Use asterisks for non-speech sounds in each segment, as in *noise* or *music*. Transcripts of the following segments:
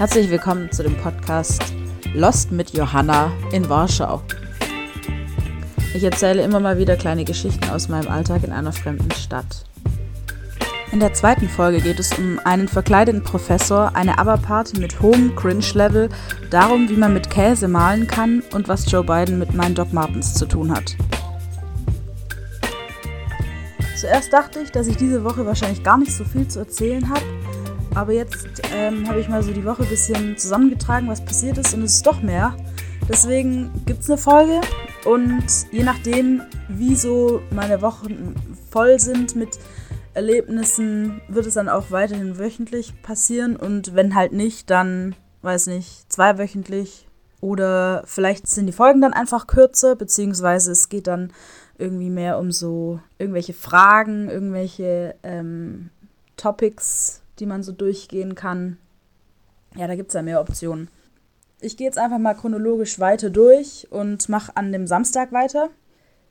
Herzlich willkommen zu dem Podcast Lost mit Johanna in Warschau. Ich erzähle immer mal wieder kleine Geschichten aus meinem Alltag in einer fremden Stadt. In der zweiten Folge geht es um einen verkleideten Professor, eine ABBA-Party mit hohem Cringe-Level, darum, wie man mit Käse malen kann und was Joe Biden mit meinen Doc Martens zu tun hat. Zuerst dachte ich, dass ich diese Woche wahrscheinlich gar nicht so viel zu erzählen habe, aber jetzt ähm, habe ich mal so die Woche ein bisschen zusammengetragen, was passiert ist und es ist doch mehr. Deswegen gibt es eine Folge und je nachdem, wie so meine Wochen voll sind mit Erlebnissen, wird es dann auch weiterhin wöchentlich passieren und wenn halt nicht, dann, weiß nicht, zweiwöchentlich oder vielleicht sind die Folgen dann einfach kürzer, beziehungsweise es geht dann irgendwie mehr um so irgendwelche Fragen, irgendwelche ähm, Topics, die man so durchgehen kann. Ja, da gibt es ja mehr Optionen. Ich gehe jetzt einfach mal chronologisch weiter durch und mache an dem Samstag weiter.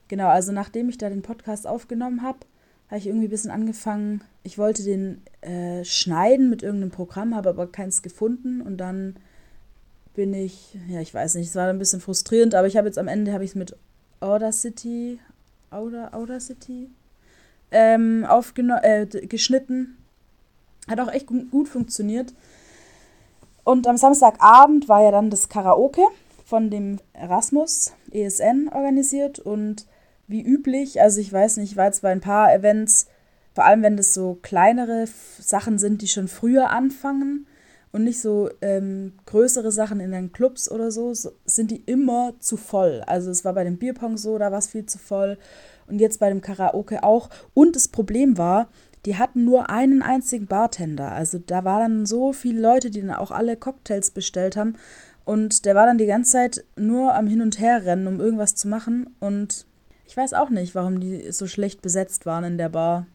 Genau, also nachdem ich da den Podcast aufgenommen habe, habe ich irgendwie ein bisschen angefangen. Ich wollte den äh, schneiden mit irgendeinem Programm, habe aber keins gefunden und dann bin ich, ja, ich weiß nicht, es war ein bisschen frustrierend, aber ich habe jetzt am Ende habe ich es mit Audacity, Auda, Audacity ähm, aufgenommen, äh, geschnitten hat auch echt gut funktioniert. Und am Samstagabend war ja dann das Karaoke von dem Erasmus ESN organisiert und wie üblich, also ich weiß nicht, ich war jetzt bei ein paar Events, vor allem wenn das so kleinere Sachen sind, die schon früher anfangen und nicht so ähm, größere Sachen in den Clubs oder so, so, sind die immer zu voll. Also es war bei dem Bierpong so, da war es viel zu voll und jetzt bei dem Karaoke auch. Und das Problem war, die hatten nur einen einzigen Bartender. Also da waren dann so viele Leute, die dann auch alle Cocktails bestellt haben. Und der war dann die ganze Zeit nur am Hin und Her rennen, um irgendwas zu machen. Und ich weiß auch nicht, warum die so schlecht besetzt waren in der Bar.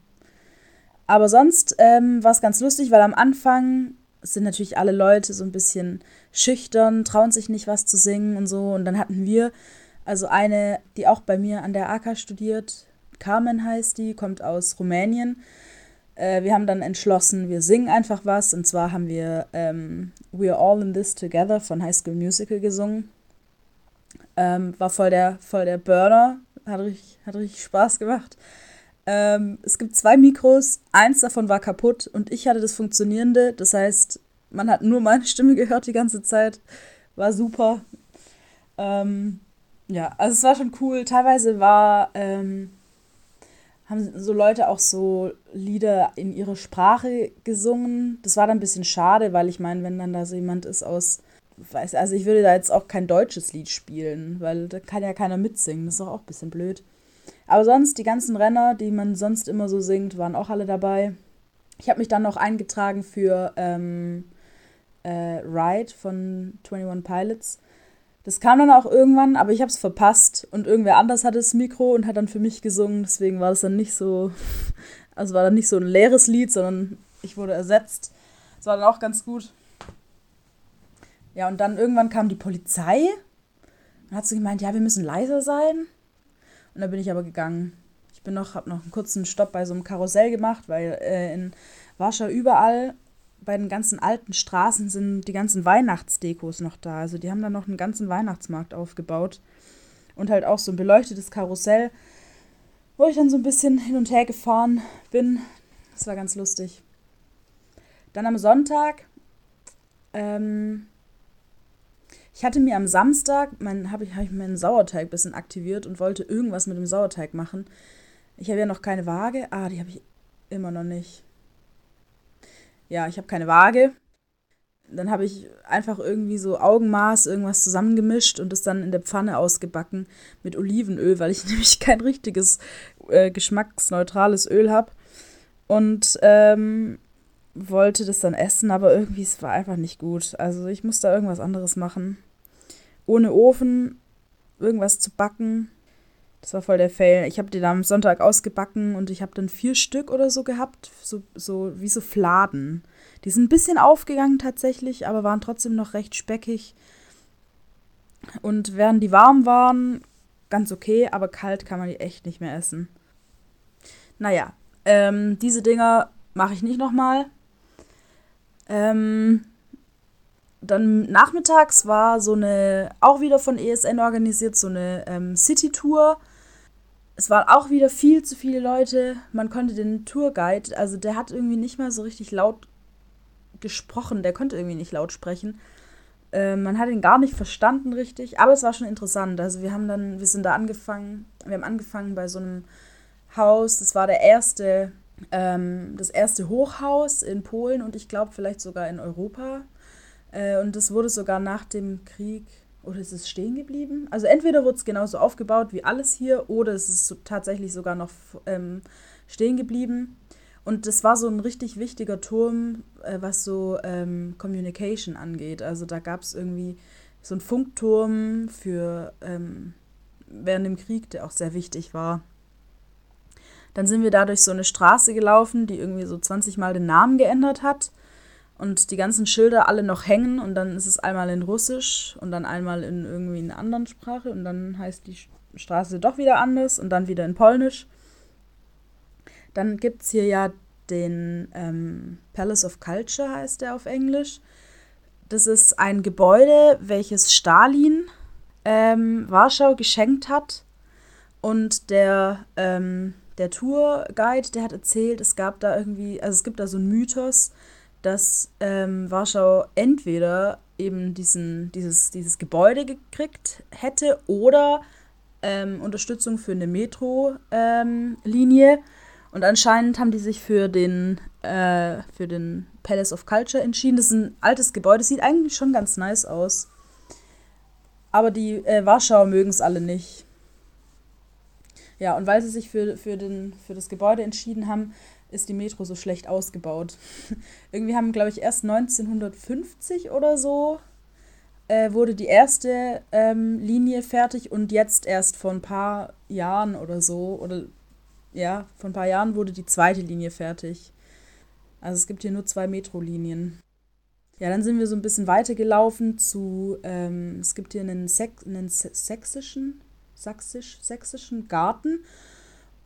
Aber sonst ähm, war es ganz lustig, weil am Anfang sind natürlich alle Leute so ein bisschen schüchtern, trauen sich nicht was zu singen und so. Und dann hatten wir, also eine, die auch bei mir an der AK studiert, Carmen heißt die, kommt aus Rumänien äh, wir haben dann entschlossen, wir singen einfach was. Und zwar haben wir ähm, We're All in This Together von High School Musical gesungen. Ähm, war voll der, voll der Burner. Hat richtig, hat richtig Spaß gemacht. Ähm, es gibt zwei Mikros, eins davon war kaputt und ich hatte das funktionierende. Das heißt, man hat nur meine Stimme gehört die ganze Zeit. War super. Ähm, ja, also es war schon cool. Teilweise war ähm, haben so Leute auch so Lieder in ihre Sprache gesungen. Das war dann ein bisschen schade, weil ich meine, wenn dann da so jemand ist aus, weiß, also ich würde da jetzt auch kein deutsches Lied spielen, weil da kann ja keiner mitsingen. Das ist doch auch ein bisschen blöd. Aber sonst, die ganzen Renner, die man sonst immer so singt, waren auch alle dabei. Ich habe mich dann noch eingetragen für ähm, äh, Ride von 21 Pilots. Das kam dann auch irgendwann, aber ich habe es verpasst und irgendwer anders hatte das Mikro und hat dann für mich gesungen. Deswegen war das dann nicht so, *laughs* also war dann nicht so ein leeres Lied, sondern ich wurde ersetzt. Das war dann auch ganz gut. Ja, und dann irgendwann kam die Polizei und hat so gemeint, ja, wir müssen leiser sein. Und dann bin ich aber gegangen. Ich bin noch, habe noch einen kurzen Stopp bei so einem Karussell gemacht, weil äh, in Warschau überall bei den ganzen alten Straßen sind die ganzen Weihnachtsdekos noch da. Also die haben da noch einen ganzen Weihnachtsmarkt aufgebaut. Und halt auch so ein beleuchtetes Karussell, wo ich dann so ein bisschen hin und her gefahren bin. Das war ganz lustig. Dann am Sonntag, ähm, ich hatte mir am Samstag, habe ich, hab ich meinen Sauerteig ein bisschen aktiviert und wollte irgendwas mit dem Sauerteig machen. Ich habe ja noch keine Waage. Ah, die habe ich immer noch nicht ja, ich habe keine Waage. Dann habe ich einfach irgendwie so Augenmaß irgendwas zusammengemischt und es dann in der Pfanne ausgebacken mit Olivenöl, weil ich *laughs* nämlich kein richtiges äh, geschmacksneutrales Öl habe. Und ähm, wollte das dann essen, aber irgendwie es war einfach nicht gut. Also ich musste irgendwas anderes machen. Ohne Ofen irgendwas zu backen. Das war voll der Fail. Ich habe die dann am Sonntag ausgebacken und ich habe dann vier Stück oder so gehabt, so, so wie so Fladen. Die sind ein bisschen aufgegangen tatsächlich, aber waren trotzdem noch recht speckig. Und während die warm waren, ganz okay, aber kalt kann man die echt nicht mehr essen. Naja, ähm, diese Dinger mache ich nicht nochmal. Ähm, dann nachmittags war so eine, auch wieder von ESN organisiert, so eine ähm, City-Tour. Es waren auch wieder viel zu viele Leute. Man konnte den Tourguide, also der hat irgendwie nicht mal so richtig laut gesprochen, der konnte irgendwie nicht laut sprechen. Äh, man hat ihn gar nicht verstanden richtig, aber es war schon interessant. Also wir haben dann, wir sind da angefangen, wir haben angefangen bei so einem Haus, das war der erste, ähm, das erste Hochhaus in Polen und ich glaube vielleicht sogar in Europa. Äh, und das wurde sogar nach dem Krieg, oder ist es stehen geblieben? Also entweder wurde es genauso aufgebaut wie alles hier, oder es ist so, tatsächlich sogar noch ähm, stehen geblieben. Und das war so ein richtig wichtiger Turm, äh, was so ähm, Communication angeht. Also da gab es irgendwie so einen Funkturm für ähm, während dem Krieg, der auch sehr wichtig war. Dann sind wir da durch so eine Straße gelaufen, die irgendwie so 20 Mal den Namen geändert hat und die ganzen Schilder alle noch hängen und dann ist es einmal in Russisch und dann einmal in irgendwie einer anderen Sprache und dann heißt die Straße doch wieder anders und dann wieder in Polnisch. Dann gibt es hier ja den ähm, Palace of Culture, heißt der auf Englisch. Das ist ein Gebäude, welches Stalin ähm, Warschau geschenkt hat. Und der, ähm, der Tourguide, der hat erzählt, es gab da irgendwie, also es gibt da so einen Mythos, dass ähm, Warschau entweder eben diesen, dieses, dieses Gebäude gekriegt hätte oder ähm, Unterstützung für eine Metro-Linie. Ähm, und anscheinend haben die sich für den, äh, für den Palace of Culture entschieden. Das ist ein altes Gebäude, sieht eigentlich schon ganz nice aus. Aber die äh, Warschauer mögen es alle nicht. Ja, und weil sie sich für, für, den, für das Gebäude entschieden haben, ist die Metro so schlecht ausgebaut. *laughs* Irgendwie haben, glaube ich, erst 1950 oder so äh, wurde die erste ähm, Linie fertig und jetzt erst vor ein paar Jahren oder so, oder ja, vor ein paar Jahren wurde die zweite Linie fertig. Also es gibt hier nur zwei Metrolinien. Ja, dann sind wir so ein bisschen weitergelaufen zu, ähm, es gibt hier einen, Sex, einen sächsischen, sächsisch, sächsischen Garten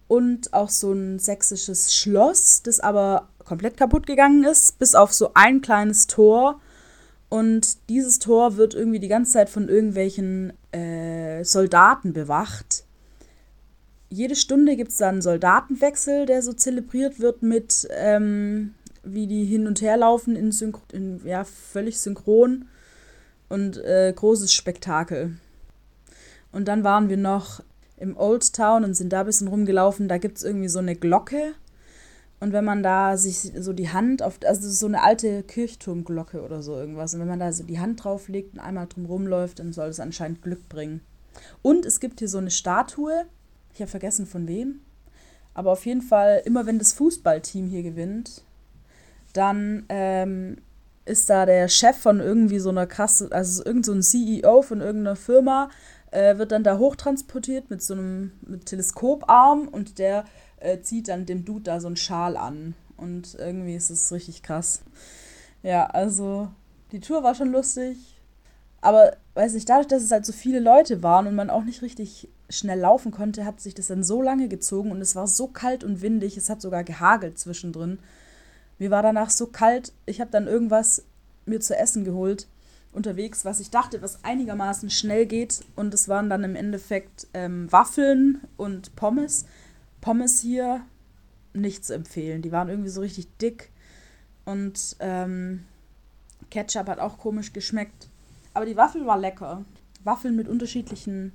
und auch so ein sächsisches Schloss, das aber komplett kaputt gegangen ist, bis auf so ein kleines Tor. Und dieses Tor wird irgendwie die ganze Zeit von irgendwelchen äh, Soldaten bewacht. Jede Stunde gibt es dann einen Soldatenwechsel, der so zelebriert wird mit, ähm, wie die hin und her laufen in, in ja, völlig synchron und äh, großes Spektakel. Und dann waren wir noch im Old Town und sind da ein bisschen rumgelaufen. Da gibt es irgendwie so eine Glocke. Und wenn man da sich so die Hand auf, also so eine alte Kirchturmglocke oder so irgendwas, und wenn man da so die Hand drauflegt und einmal drum rumläuft, dann soll es anscheinend Glück bringen. Und es gibt hier so eine Statue, ich habe vergessen von wem, aber auf jeden Fall, immer wenn das Fußballteam hier gewinnt, dann ähm, ist da der Chef von irgendwie so einer krasse, also irgend so CEO von irgendeiner Firma, äh, wird dann da hochtransportiert mit so einem mit Teleskoparm und der äh, zieht dann dem Dude da so einen Schal an. Und irgendwie ist es richtig krass. Ja, also die Tour war schon lustig. Aber weiß nicht, dadurch, dass es halt so viele Leute waren und man auch nicht richtig schnell laufen konnte, hat sich das dann so lange gezogen und es war so kalt und windig, es hat sogar gehagelt zwischendrin. Mir war danach so kalt, ich habe dann irgendwas mir zu essen geholt unterwegs, was ich dachte, was einigermaßen schnell geht. Und es waren dann im Endeffekt ähm, Waffeln und Pommes. Pommes hier nicht zu empfehlen. Die waren irgendwie so richtig dick. Und ähm, Ketchup hat auch komisch geschmeckt. Aber die Waffel war lecker. Waffeln mit unterschiedlichen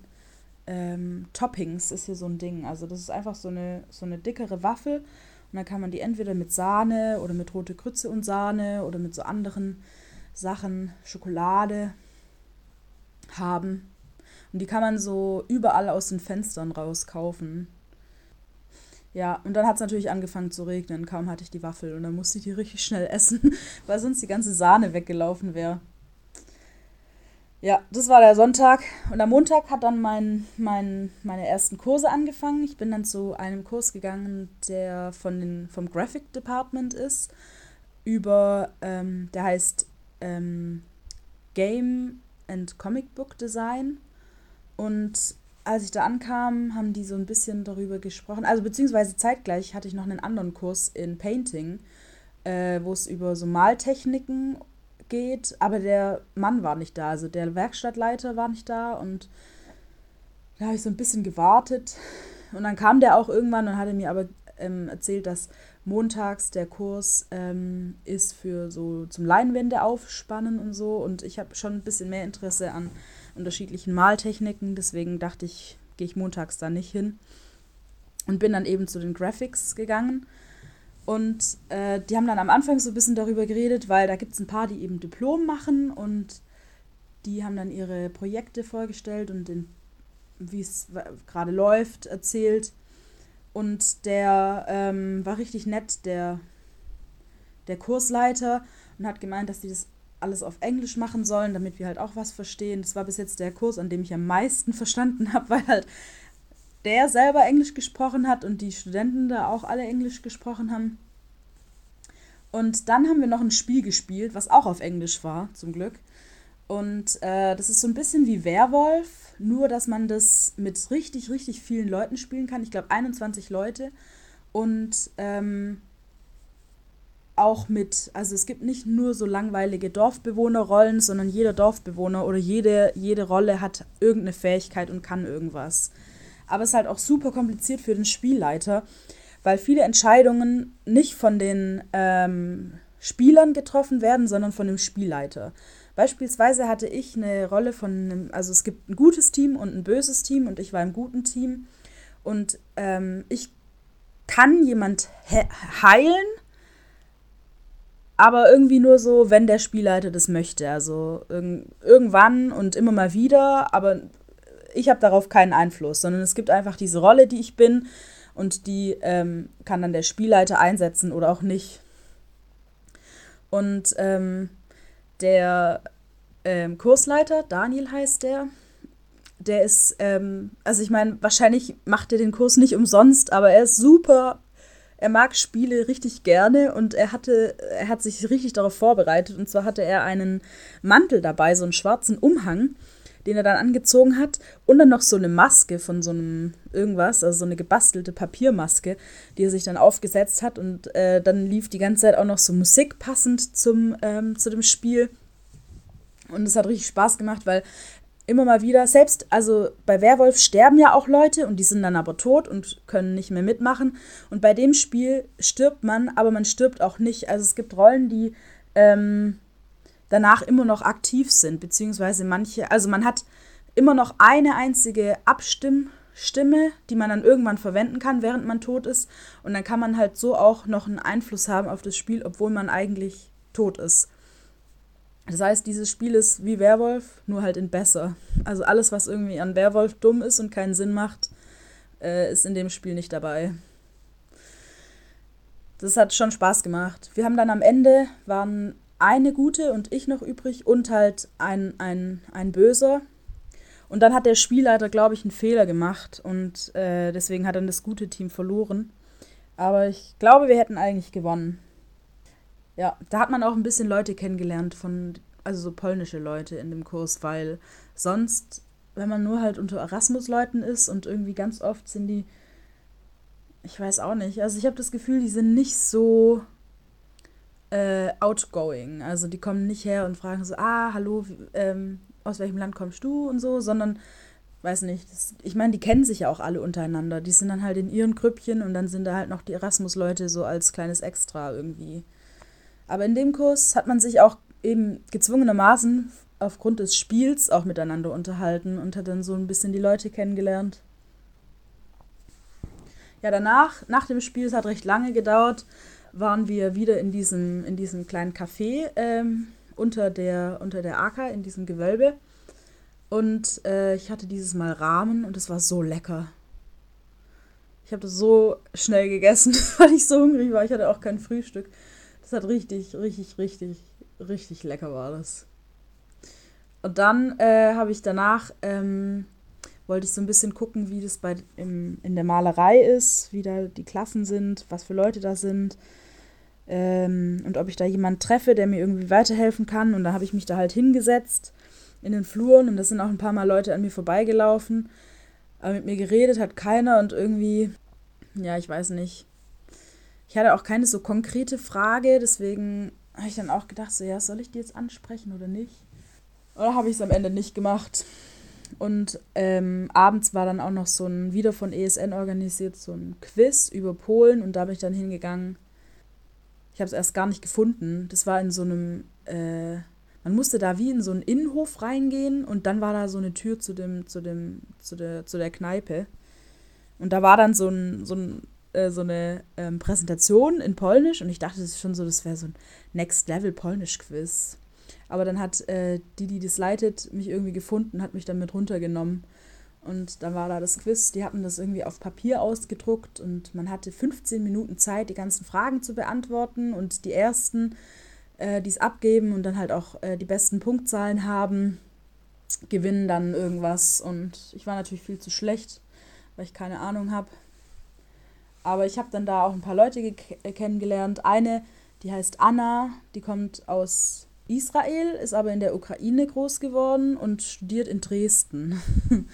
ähm, Toppings ist hier so ein Ding. Also das ist einfach so eine, so eine dickere Waffel. Und dann kann man die entweder mit Sahne oder mit rote Grütze und Sahne oder mit so anderen Sachen, Schokolade haben. Und die kann man so überall aus den Fenstern raus kaufen. Ja, und dann hat es natürlich angefangen zu regnen. Kaum hatte ich die Waffel und dann musste ich die *laughs* richtig schnell essen, weil sonst die ganze Sahne weggelaufen wäre. Ja, das war der Sonntag. Und am Montag hat dann mein, mein, meine ersten Kurse angefangen. Ich bin dann zu einem Kurs gegangen, der von den, vom Graphic Department ist. Über, ähm, der heißt ähm, Game and Comic Book Design. Und als ich da ankam, haben die so ein bisschen darüber gesprochen. Also beziehungsweise zeitgleich hatte ich noch einen anderen Kurs in Painting, äh, wo es über so Maltechniken geht, aber der Mann war nicht da, also der Werkstattleiter war nicht da und da habe ich so ein bisschen gewartet und dann kam der auch irgendwann und hatte mir aber ähm, erzählt, dass montags der Kurs ähm, ist für so zum Leinwände aufspannen und so. Und ich habe schon ein bisschen mehr Interesse an unterschiedlichen Maltechniken, deswegen dachte ich, gehe ich montags da nicht hin. Und bin dann eben zu den Graphics gegangen. Und äh, die haben dann am Anfang so ein bisschen darüber geredet, weil da gibt es ein paar, die eben Diplom machen. Und die haben dann ihre Projekte vorgestellt und wie es gerade läuft, erzählt. Und der ähm, war richtig nett, der, der Kursleiter, und hat gemeint, dass die das alles auf Englisch machen sollen, damit wir halt auch was verstehen. Das war bis jetzt der Kurs, an dem ich am meisten *laughs* verstanden habe, weil halt der selber Englisch gesprochen hat und die Studenten da auch alle Englisch gesprochen haben. Und dann haben wir noch ein Spiel gespielt, was auch auf Englisch war, zum Glück. Und äh, das ist so ein bisschen wie Werwolf, nur dass man das mit richtig, richtig vielen Leuten spielen kann. Ich glaube 21 Leute. Und ähm, auch mit, also es gibt nicht nur so langweilige Dorfbewohnerrollen, sondern jeder Dorfbewohner oder jede, jede Rolle hat irgendeine Fähigkeit und kann irgendwas. Aber es ist halt auch super kompliziert für den Spielleiter, weil viele Entscheidungen nicht von den ähm, Spielern getroffen werden, sondern von dem Spielleiter. Beispielsweise hatte ich eine Rolle von einem, also es gibt ein gutes Team und ein böses Team und ich war im guten Team und ähm, ich kann jemand he heilen, aber irgendwie nur so, wenn der Spielleiter das möchte. Also irg irgendwann und immer mal wieder, aber ich habe darauf keinen Einfluss, sondern es gibt einfach diese Rolle, die ich bin und die ähm, kann dann der Spielleiter einsetzen oder auch nicht. Und ähm, der ähm, Kursleiter, Daniel heißt der, der ist, ähm, also ich meine, wahrscheinlich macht er den Kurs nicht umsonst, aber er ist super. Er mag Spiele richtig gerne und er hatte, er hat sich richtig darauf vorbereitet. Und zwar hatte er einen Mantel dabei, so einen schwarzen Umhang den er dann angezogen hat. Und dann noch so eine Maske von so einem irgendwas, also so eine gebastelte Papiermaske, die er sich dann aufgesetzt hat. Und äh, dann lief die ganze Zeit auch noch so Musik passend zum, ähm, zu dem Spiel. Und es hat richtig Spaß gemacht, weil immer mal wieder, selbst, also bei Werwolf sterben ja auch Leute und die sind dann aber tot und können nicht mehr mitmachen. Und bei dem Spiel stirbt man, aber man stirbt auch nicht. Also es gibt Rollen, die ähm, danach immer noch aktiv sind, beziehungsweise manche, also man hat immer noch eine einzige Abstimmstimme, die man dann irgendwann verwenden kann, während man tot ist. Und dann kann man halt so auch noch einen Einfluss haben auf das Spiel, obwohl man eigentlich tot ist. Das heißt, dieses Spiel ist wie Werwolf, nur halt in besser. Also alles, was irgendwie an Werwolf dumm ist und keinen Sinn macht, äh, ist in dem Spiel nicht dabei. Das hat schon Spaß gemacht. Wir haben dann am Ende, waren eine gute und ich noch übrig und halt ein, ein, ein böser. Und dann hat der Spielleiter, glaube ich, einen Fehler gemacht und äh, deswegen hat dann das gute Team verloren. Aber ich glaube, wir hätten eigentlich gewonnen. Ja, da hat man auch ein bisschen Leute kennengelernt von, also so polnische Leute in dem Kurs, weil sonst, wenn man nur halt unter Erasmus-Leuten ist und irgendwie ganz oft sind die, ich weiß auch nicht, also ich habe das Gefühl, die sind nicht so äh, outgoing. Also die kommen nicht her und fragen so, ah, hallo, ähm, aus welchem Land kommst du und so, sondern, weiß nicht, das, ich meine, die kennen sich ja auch alle untereinander. Die sind dann halt in ihren Grüppchen und dann sind da halt noch die Erasmus-Leute so als kleines Extra irgendwie. Aber in dem Kurs hat man sich auch eben gezwungenermaßen aufgrund des Spiels auch miteinander unterhalten und hat dann so ein bisschen die Leute kennengelernt. Ja, danach, nach dem Spiel, es hat recht lange gedauert, waren wir wieder in diesem, in diesem kleinen Café ähm, unter, der, unter der Acker, in diesem Gewölbe. Und äh, ich hatte dieses Mal Rahmen und es war so lecker. Ich habe das so schnell gegessen, *laughs* weil ich so hungrig war. Ich hatte auch kein Frühstück. Das hat richtig, richtig, richtig, richtig lecker war das. Und dann äh, habe ich danach, ähm, wollte ich so ein bisschen gucken, wie das bei, im, in der Malerei ist, wie da die Klassen sind, was für Leute da sind ähm, und ob ich da jemanden treffe, der mir irgendwie weiterhelfen kann. Und da habe ich mich da halt hingesetzt in den Fluren und da sind auch ein paar Mal Leute an mir vorbeigelaufen. Aber mit mir geredet hat keiner und irgendwie, ja, ich weiß nicht. Ich hatte auch keine so konkrete Frage, deswegen habe ich dann auch gedacht, so, ja, soll ich die jetzt ansprechen oder nicht? Oder habe ich es am Ende nicht gemacht? Und ähm, abends war dann auch noch so ein, wieder von ESN organisiert, so ein Quiz über Polen und da bin ich dann hingegangen. Ich habe es erst gar nicht gefunden. Das war in so einem, äh, man musste da wie in so einen Innenhof reingehen und dann war da so eine Tür zu dem, zu dem, zu der, zu der Kneipe. Und da war dann so ein, so ein äh, so eine ähm, Präsentation in Polnisch und ich dachte, das ist schon so, das wäre so ein Next Level Polnisch-Quiz. Aber dann hat äh, die, die das leitet, mich irgendwie gefunden, hat mich dann mit runtergenommen. Und dann war da das Quiz, die hatten das irgendwie auf Papier ausgedruckt und man hatte 15 Minuten Zeit, die ganzen Fragen zu beantworten. Und die ersten, äh, die es abgeben und dann halt auch äh, die besten Punktzahlen haben, gewinnen dann irgendwas. Und ich war natürlich viel zu schlecht, weil ich keine Ahnung habe. Aber ich habe dann da auch ein paar Leute kennengelernt. Eine, die heißt Anna, die kommt aus Israel, ist aber in der Ukraine groß geworden und studiert in Dresden. *laughs*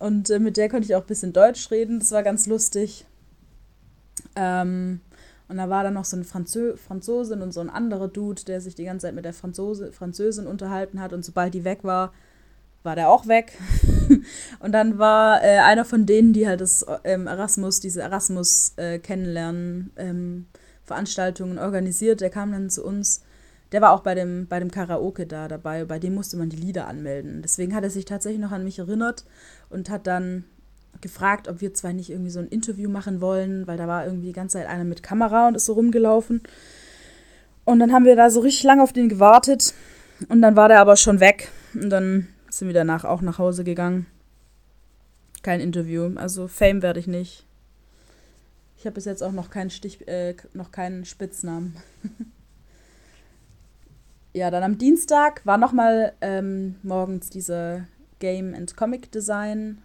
und äh, mit der konnte ich auch ein bisschen Deutsch reden, das war ganz lustig. Ähm, und da war dann noch so eine Franzö Franzosin und so ein anderer Dude, der sich die ganze Zeit mit der Franzose Französin unterhalten hat. Und sobald die weg war, war der auch weg. *laughs* und dann war äh, einer von denen, die halt das ähm, Erasmus, diese Erasmus äh, kennenlernen, ähm, Veranstaltungen organisiert, der kam dann zu uns. Der war auch bei dem, bei dem Karaoke da dabei, bei dem musste man die Lieder anmelden. Deswegen hat er sich tatsächlich noch an mich erinnert und hat dann gefragt, ob wir zwei nicht irgendwie so ein Interview machen wollen, weil da war irgendwie die ganze Zeit einer mit Kamera und ist so rumgelaufen. Und dann haben wir da so richtig lange auf den gewartet und dann war der aber schon weg. Und dann sind wir danach auch nach Hause gegangen. Kein Interview. Also Fame werde ich nicht. Ich habe bis jetzt auch noch keinen Stich, äh, noch keinen Spitznamen. *laughs* ja, dann am Dienstag war nochmal ähm, morgens dieser Game and Comic Design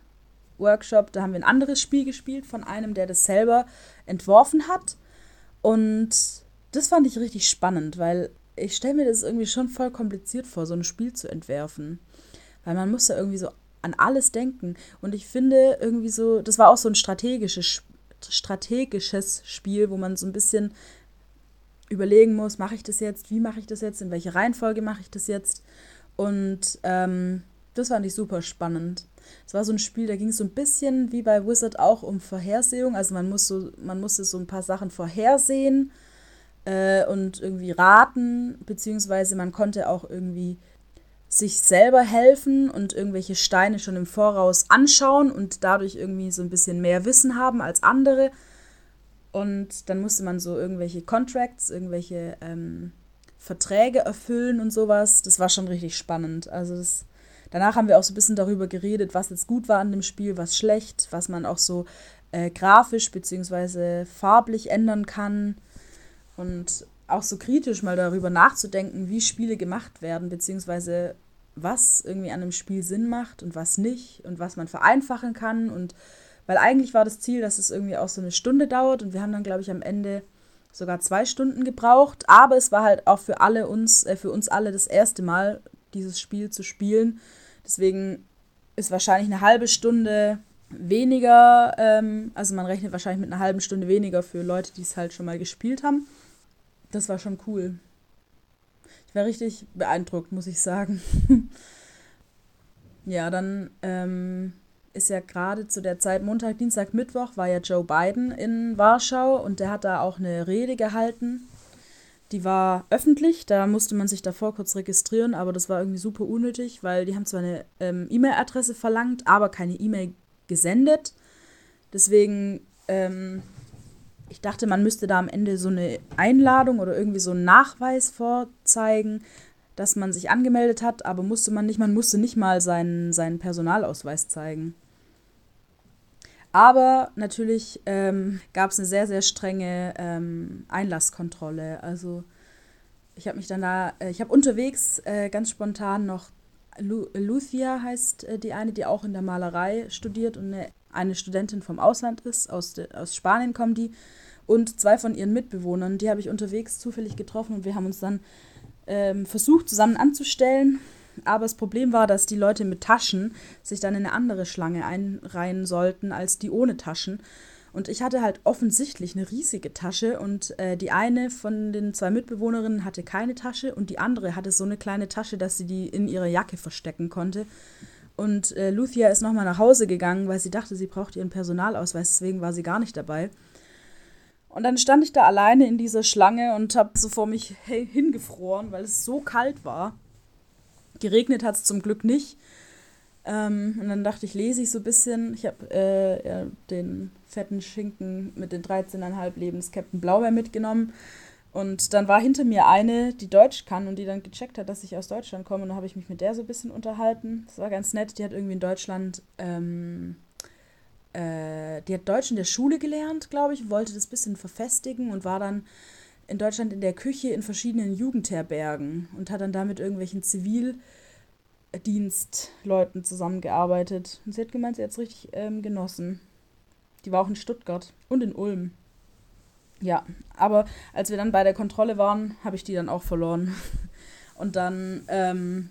Workshop. Da haben wir ein anderes Spiel gespielt von einem, der das selber entworfen hat. Und das fand ich richtig spannend, weil ich stelle mir das irgendwie schon voll kompliziert vor, so ein Spiel zu entwerfen weil man muss da irgendwie so an alles denken. Und ich finde irgendwie so, das war auch so ein strategisches, strategisches Spiel, wo man so ein bisschen überlegen muss, mache ich das jetzt, wie mache ich das jetzt, in welche Reihenfolge mache ich das jetzt. Und ähm, das fand ich super spannend. Es war so ein Spiel, da ging es so ein bisschen wie bei Wizard auch um Vorhersehung. Also man, muss man musste so ein paar Sachen vorhersehen äh, und irgendwie raten, beziehungsweise man konnte auch irgendwie sich selber helfen und irgendwelche Steine schon im Voraus anschauen und dadurch irgendwie so ein bisschen mehr Wissen haben als andere. Und dann musste man so irgendwelche Contracts, irgendwelche ähm, Verträge erfüllen und sowas. Das war schon richtig spannend. Also das, danach haben wir auch so ein bisschen darüber geredet, was jetzt gut war an dem Spiel, was schlecht, was man auch so äh, grafisch bzw. farblich ändern kann. Und auch so kritisch mal darüber nachzudenken, wie Spiele gemacht werden, beziehungsweise was irgendwie an einem Spiel Sinn macht und was nicht und was man vereinfachen kann. Und weil eigentlich war das Ziel, dass es irgendwie auch so eine Stunde dauert und wir haben dann, glaube ich, am Ende sogar zwei Stunden gebraucht. Aber es war halt auch für alle uns, äh, für uns alle das erste Mal, dieses Spiel zu spielen. Deswegen ist wahrscheinlich eine halbe Stunde weniger, ähm, also man rechnet wahrscheinlich mit einer halben Stunde weniger für Leute, die es halt schon mal gespielt haben. Das war schon cool war richtig beeindruckt, muss ich sagen. *laughs* ja, dann ähm, ist ja gerade zu der Zeit Montag, Dienstag, Mittwoch war ja Joe Biden in Warschau und der hat da auch eine Rede gehalten. Die war öffentlich, da musste man sich davor kurz registrieren, aber das war irgendwie super unnötig, weil die haben zwar eine ähm, E-Mail-Adresse verlangt, aber keine E-Mail gesendet. Deswegen ähm, ich dachte, man müsste da am Ende so eine Einladung oder irgendwie so einen Nachweis vorzeigen, dass man sich angemeldet hat, aber musste man nicht, man musste nicht mal seinen, seinen Personalausweis zeigen. Aber natürlich ähm, gab es eine sehr, sehr strenge ähm, Einlasskontrolle. Also ich habe mich dann da, äh, ich habe unterwegs äh, ganz spontan noch, Lu Lucia heißt äh, die eine, die auch in der Malerei studiert und eine eine Studentin vom Ausland ist, aus, de, aus Spanien kommen die, und zwei von ihren Mitbewohnern, die habe ich unterwegs zufällig getroffen und wir haben uns dann ähm, versucht, zusammen anzustellen. Aber das Problem war, dass die Leute mit Taschen sich dann in eine andere Schlange einreihen sollten als die ohne Taschen. Und ich hatte halt offensichtlich eine riesige Tasche und äh, die eine von den zwei Mitbewohnerinnen hatte keine Tasche und die andere hatte so eine kleine Tasche, dass sie die in ihrer Jacke verstecken konnte. Und äh, Lucia ist nochmal nach Hause gegangen, weil sie dachte, sie braucht ihren Personalausweis, deswegen war sie gar nicht dabei. Und dann stand ich da alleine in dieser Schlange und habe so vor mich hingefroren, weil es so kalt war. Geregnet hat es zum Glück nicht. Ähm, und dann dachte ich, lese ich so ein bisschen. Ich habe äh, ja, den fetten Schinken mit den 13,5 Lebens Captain Blaubeer mitgenommen. Und dann war hinter mir eine, die Deutsch kann und die dann gecheckt hat, dass ich aus Deutschland komme. Und dann habe ich mich mit der so ein bisschen unterhalten. Das war ganz nett. Die hat irgendwie in Deutschland, ähm, äh, die hat Deutsch in der Schule gelernt, glaube ich, wollte das ein bisschen verfestigen und war dann in Deutschland in der Küche in verschiedenen Jugendherbergen und hat dann da mit irgendwelchen Zivil- Dienstleuten zusammengearbeitet. Und sie hat gemeint, sie hat es richtig ähm, genossen. Die war auch in Stuttgart und in Ulm. Ja, aber als wir dann bei der Kontrolle waren, habe ich die dann auch verloren. *laughs* Und dann ähm,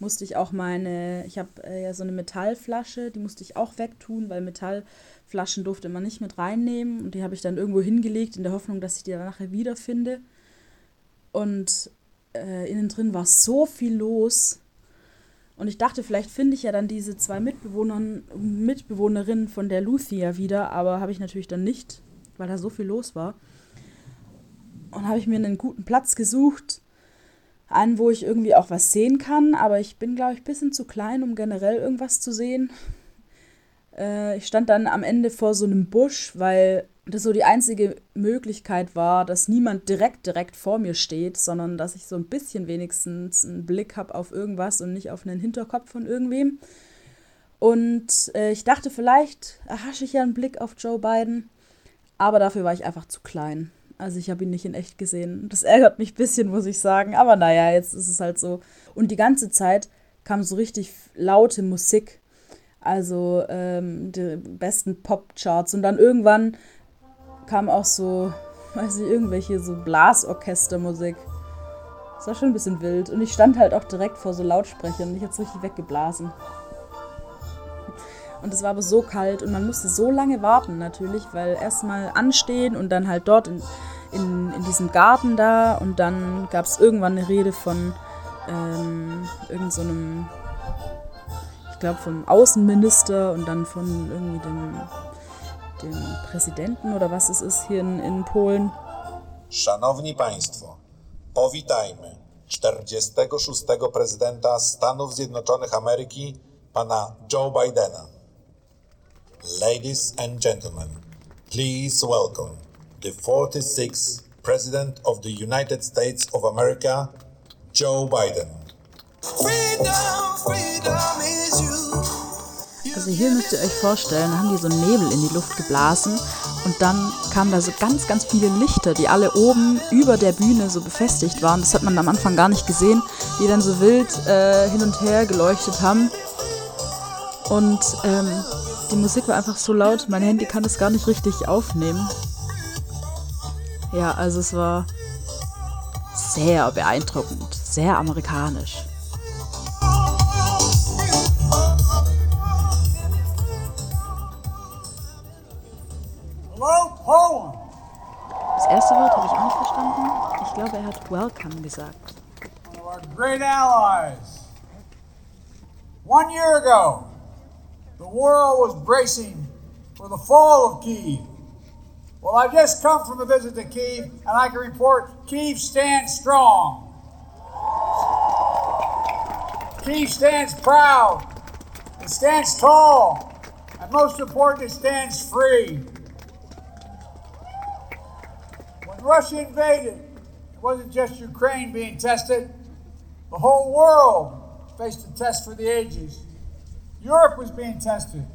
musste ich auch meine, ich habe äh, ja so eine Metallflasche, die musste ich auch wegtun, weil Metallflaschen durfte man nicht mit reinnehmen. Und die habe ich dann irgendwo hingelegt, in der Hoffnung, dass ich die dann nachher wiederfinde. Und äh, innen drin war so viel los. Und ich dachte, vielleicht finde ich ja dann diese zwei Mitbewohner, Mitbewohnerinnen von der Lucia wieder, aber habe ich natürlich dann nicht, weil da so viel los war. Und habe ich mir einen guten Platz gesucht, einen, wo ich irgendwie auch was sehen kann, aber ich bin, glaube ich, ein bisschen zu klein, um generell irgendwas zu sehen. Äh, ich stand dann am Ende vor so einem Busch, weil das so die einzige Möglichkeit war, dass niemand direkt, direkt vor mir steht, sondern dass ich so ein bisschen wenigstens einen Blick habe auf irgendwas und nicht auf einen Hinterkopf von irgendwem. Und äh, ich dachte, vielleicht erhasche ich ja einen Blick auf Joe Biden, aber dafür war ich einfach zu klein. Also ich habe ihn nicht in echt gesehen. Das ärgert mich ein bisschen, muss ich sagen. Aber naja, jetzt ist es halt so. Und die ganze Zeit kam so richtig laute Musik. Also ähm, die besten Pop-Charts. Und dann irgendwann kam auch so, weiß ich, irgendwelche so Blasorchestermusik. Das war schon ein bisschen wild. Und ich stand halt auch direkt vor so Lautsprechern ich hatte es richtig weggeblasen. Und es war aber so kalt und man musste so lange warten natürlich, weil erstmal anstehen und dann halt dort in, in, in diesem Garten da und dann gab es irgendwann eine Rede von ähm, irgendeinem, so ich glaube vom Außenminister und dann von irgendwie dem dem Präsidenten oder was es ist hier in, in Polen. Szanowni Państwo, powitajmy 46. prezydenta Stanów Zjednoczonych Ameryki, pana Joe Bidena. Ladies and gentlemen, please welcome the 46th President of the United States of America, Joe Biden. Freedom, freedom is you. Also hier müsst ihr euch vorstellen, da haben die so Nebel in die Luft geblasen und dann kamen da so ganz, ganz viele Lichter, die alle oben über der Bühne so befestigt waren. Das hat man am Anfang gar nicht gesehen, die dann so wild äh, hin und her geleuchtet haben. Und ähm, die Musik war einfach so laut, mein Handy kann das gar nicht richtig aufnehmen. Ja, also es war sehr beeindruckend, sehr amerikanisch. Das erste Wort habe ich auch nicht verstanden. Ich glaube, er hat Welcome gesagt. Our great allies. One year ago, the world was bracing for the fall of Kiev. Well, I've just come from a visit to Kiev, and I can report Kiev stands strong. Kiev stands proud. It stands tall. And most important, it stands free. When Russia invaded, it wasn't just Ukraine being tested, the whole world faced a test for the ages. Europe was being tested,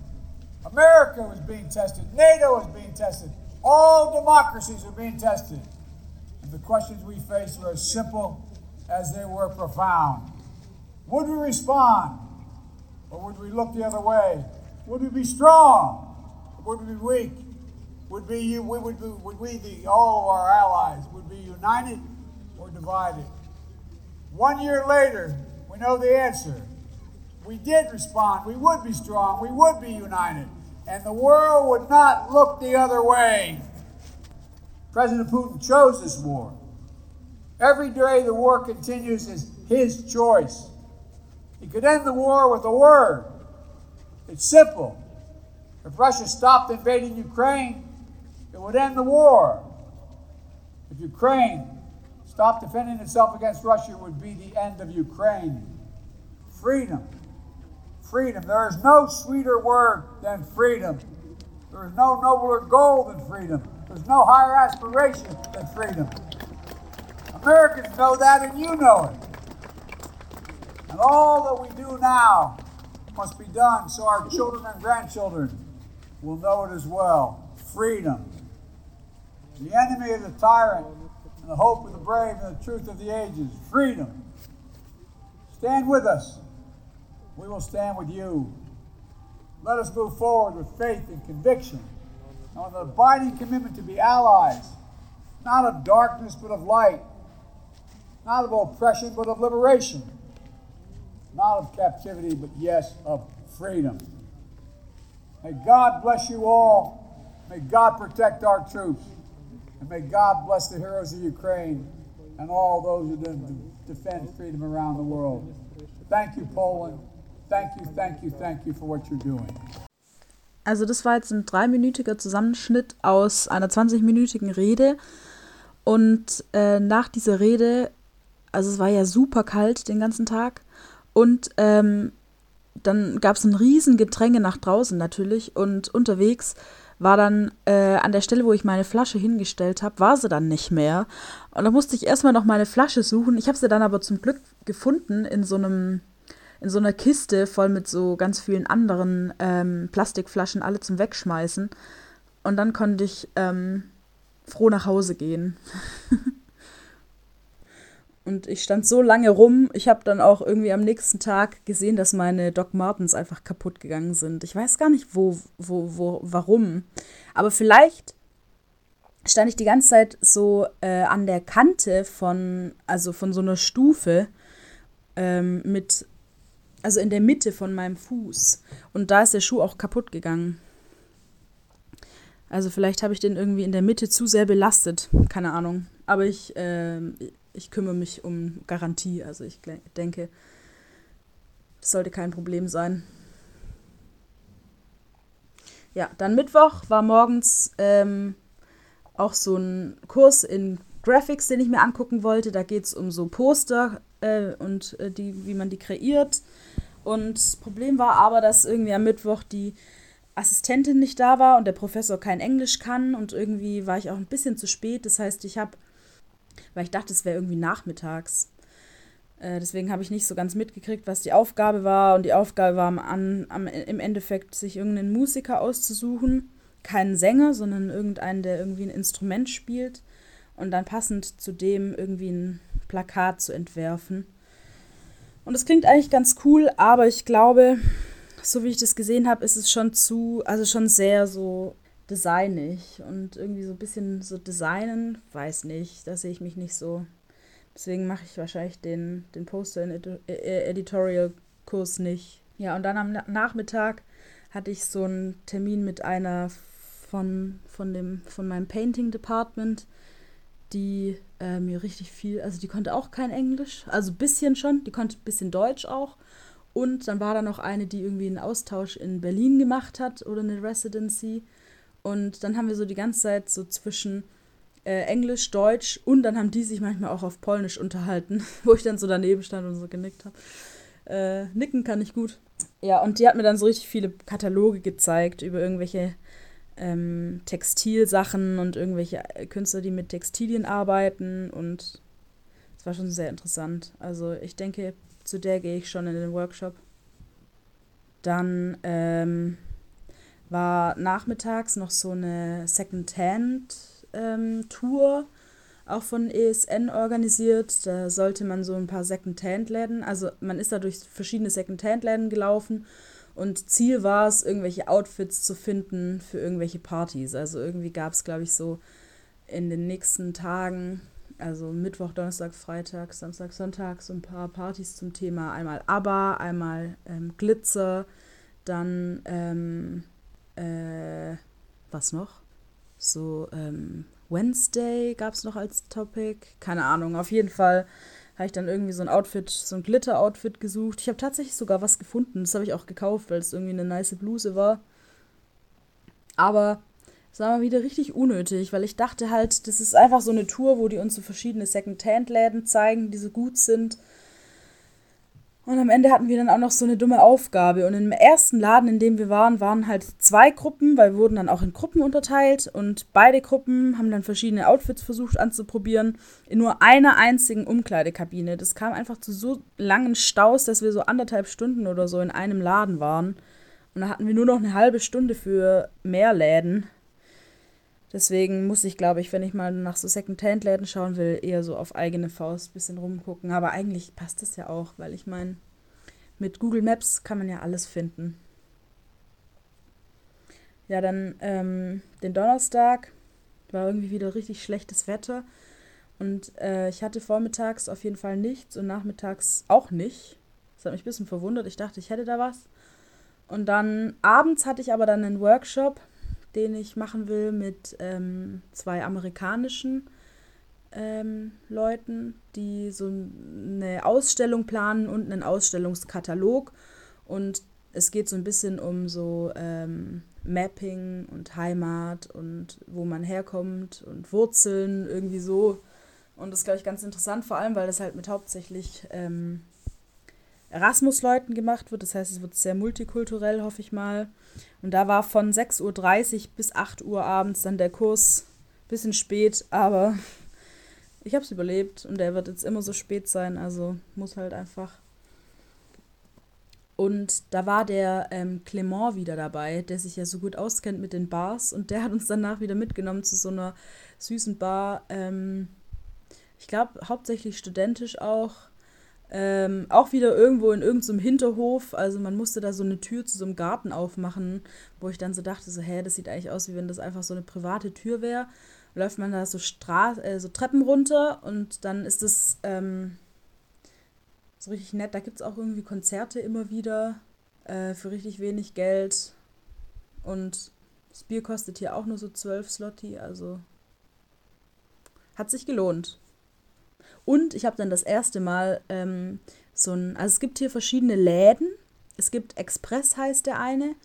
America was being tested, NATO was being tested, all democracies were being tested. And the questions we faced were as simple as they were profound. Would we respond? Or would we look the other way? Would we be strong? Or would we be weak? would be you we would, would we the all of our allies would be united or divided one year later we know the answer we did respond we would be strong we would be united and the world would not look the other way. President Putin chose this war. Every day the war continues is his choice. He could end the war with a word. It's simple. If Russia stopped invading Ukraine, it would end the war. If Ukraine stopped defending itself against Russia, it would be the end of Ukraine. Freedom. Freedom. There is no sweeter word than freedom. There is no nobler goal than freedom. There's no higher aspiration than freedom. Americans know that, and you know it. And all that we do now must be done so our children and grandchildren will know it as well. Freedom. The enemy of the tyrant, and the hope of the brave, and the truth of the ages. Freedom. Stand with us. We will stand with you. Let us move forward with faith and conviction, and with an abiding commitment to be allies, not of darkness, but of light not of oppression, but of liberation, not of captivity, but yes, of freedom. May God bless you all. May God protect our troops. And may God bless the heroes of Ukraine and all those who defend freedom around the world. Thank you, Poland. Thank you, thank you, thank you for what you're doing. Also das war jetzt ein dreiminütiger Zusammenschnitt aus einer 20-minütigen Rede. Und äh, nach dieser Rede also es war ja super kalt den ganzen Tag. Und ähm, dann gab es ein riesen Gedränge nach draußen natürlich. Und unterwegs war dann äh, an der Stelle, wo ich meine Flasche hingestellt habe, war sie dann nicht mehr. Und da musste ich erstmal noch meine Flasche suchen. Ich habe sie dann aber zum Glück gefunden in so einem in so einer Kiste voll mit so ganz vielen anderen ähm, Plastikflaschen, alle zum Wegschmeißen. Und dann konnte ich ähm, froh nach Hause gehen. *laughs* Und ich stand so lange rum. Ich habe dann auch irgendwie am nächsten Tag gesehen, dass meine Doc Martens einfach kaputt gegangen sind. Ich weiß gar nicht, wo, wo, wo, warum. Aber vielleicht stand ich die ganze Zeit so äh, an der Kante von, also von so einer Stufe ähm, mit, also in der Mitte von meinem Fuß. Und da ist der Schuh auch kaputt gegangen. Also vielleicht habe ich den irgendwie in der Mitte zu sehr belastet. Keine Ahnung. Aber ich, äh, ich kümmere mich um Garantie. Also ich denke, das sollte kein Problem sein. Ja, dann Mittwoch war morgens ähm, auch so ein Kurs in Graphics, den ich mir angucken wollte. Da geht es um so Poster äh, und äh, die, wie man die kreiert. Und das Problem war aber, dass irgendwie am Mittwoch die Assistentin nicht da war und der Professor kein Englisch kann und irgendwie war ich auch ein bisschen zu spät. Das heißt, ich habe weil ich dachte, es wäre irgendwie nachmittags. Äh, deswegen habe ich nicht so ganz mitgekriegt, was die Aufgabe war. Und die Aufgabe war am, am, im Endeffekt, sich irgendeinen Musiker auszusuchen. Keinen Sänger, sondern irgendeinen, der irgendwie ein Instrument spielt. Und dann passend zu dem irgendwie ein Plakat zu entwerfen. Und das klingt eigentlich ganz cool, aber ich glaube, so wie ich das gesehen habe, ist es schon zu, also schon sehr so designig und irgendwie so ein bisschen so designen, weiß nicht, da sehe ich mich nicht so. Deswegen mache ich wahrscheinlich den, den Poster in Edi äh, Editorial-Kurs nicht. Ja, und dann am Nachmittag hatte ich so einen Termin mit einer von, von, dem, von meinem Painting Department, die äh, mir richtig viel, also die konnte auch kein Englisch, also ein bisschen schon, die konnte ein bisschen Deutsch auch. Und dann war da noch eine, die irgendwie einen Austausch in Berlin gemacht hat oder eine Residency. Und dann haben wir so die ganze Zeit so zwischen äh, Englisch, Deutsch und dann haben die sich manchmal auch auf Polnisch unterhalten, *laughs* wo ich dann so daneben stand und so genickt habe. Äh, nicken kann ich gut. Ja, und die hat mir dann so richtig viele Kataloge gezeigt über irgendwelche ähm, Textilsachen und irgendwelche Künstler, die mit Textilien arbeiten. Und es war schon sehr interessant. Also ich denke, zu der gehe ich schon in den Workshop. Dann ähm, war nachmittags noch so eine Second-Hand-Tour, ähm, auch von ESN organisiert. Da sollte man so ein paar Second-Hand-Läden, also man ist da durch verschiedene Second-Hand-Läden gelaufen und Ziel war es, irgendwelche Outfits zu finden für irgendwelche Partys. Also irgendwie gab es, glaube ich, so in den nächsten Tagen, also Mittwoch, Donnerstag, Freitag, Samstag, Sonntag, so ein paar Partys zum Thema einmal ABBA, einmal ähm, Glitzer, dann ähm, äh, was noch? So, ähm, Wednesday gab es noch als Topic. Keine Ahnung, auf jeden Fall habe ich dann irgendwie so ein Outfit, so ein Glitter-Outfit gesucht. Ich habe tatsächlich sogar was gefunden. Das habe ich auch gekauft, weil es irgendwie eine nice Bluse war. Aber es war mal wieder richtig unnötig, weil ich dachte halt, das ist einfach so eine Tour, wo die uns so verschiedene Second-Hand-Läden zeigen, die so gut sind. Und am Ende hatten wir dann auch noch so eine dumme Aufgabe. Und im ersten Laden, in dem wir waren, waren halt zwei Gruppen, weil wir wurden dann auch in Gruppen unterteilt. Und beide Gruppen haben dann verschiedene Outfits versucht anzuprobieren. In nur einer einzigen Umkleidekabine. Das kam einfach zu so langen Staus, dass wir so anderthalb Stunden oder so in einem Laden waren. Und da hatten wir nur noch eine halbe Stunde für mehr Läden. Deswegen muss ich, glaube ich, wenn ich mal nach so Second-Hand-Läden schauen will, eher so auf eigene Faust ein bisschen rumgucken. Aber eigentlich passt das ja auch, weil ich meine, mit Google Maps kann man ja alles finden. Ja, dann ähm, den Donnerstag war irgendwie wieder richtig schlechtes Wetter. Und äh, ich hatte vormittags auf jeden Fall nichts und nachmittags auch nicht. Das hat mich ein bisschen verwundert. Ich dachte, ich hätte da was. Und dann abends hatte ich aber dann einen Workshop den ich machen will mit ähm, zwei amerikanischen ähm, Leuten, die so eine Ausstellung planen und einen Ausstellungskatalog. Und es geht so ein bisschen um so ähm, Mapping und Heimat und wo man herkommt und Wurzeln, irgendwie so. Und das ist, glaube ich, ganz interessant, vor allem, weil das halt mit hauptsächlich ähm, Erasmus-Leuten gemacht wird. Das heißt, es wird sehr multikulturell, hoffe ich mal. Und da war von 6.30 Uhr bis 8 Uhr abends dann der Kurs. Bisschen spät, aber ich habe es überlebt und der wird jetzt immer so spät sein, also muss halt einfach. Und da war der ähm, Clement wieder dabei, der sich ja so gut auskennt mit den Bars und der hat uns danach wieder mitgenommen zu so einer süßen Bar. Ähm, ich glaube, hauptsächlich studentisch auch ähm, auch wieder irgendwo in irgendeinem Hinterhof. Also man musste da so eine Tür zu so einem Garten aufmachen, wo ich dann so dachte, so, hä, das sieht eigentlich aus, wie wenn das einfach so eine private Tür wäre. Läuft man da so, Stra äh, so Treppen runter und dann ist das ähm, so richtig nett. Da gibt es auch irgendwie Konzerte immer wieder äh, für richtig wenig Geld. Und das Bier kostet hier auch nur so 12 Slotti, also hat sich gelohnt. Und ich habe dann das erste Mal ähm, so ein, also es gibt hier verschiedene Läden. Es gibt Express heißt der eine.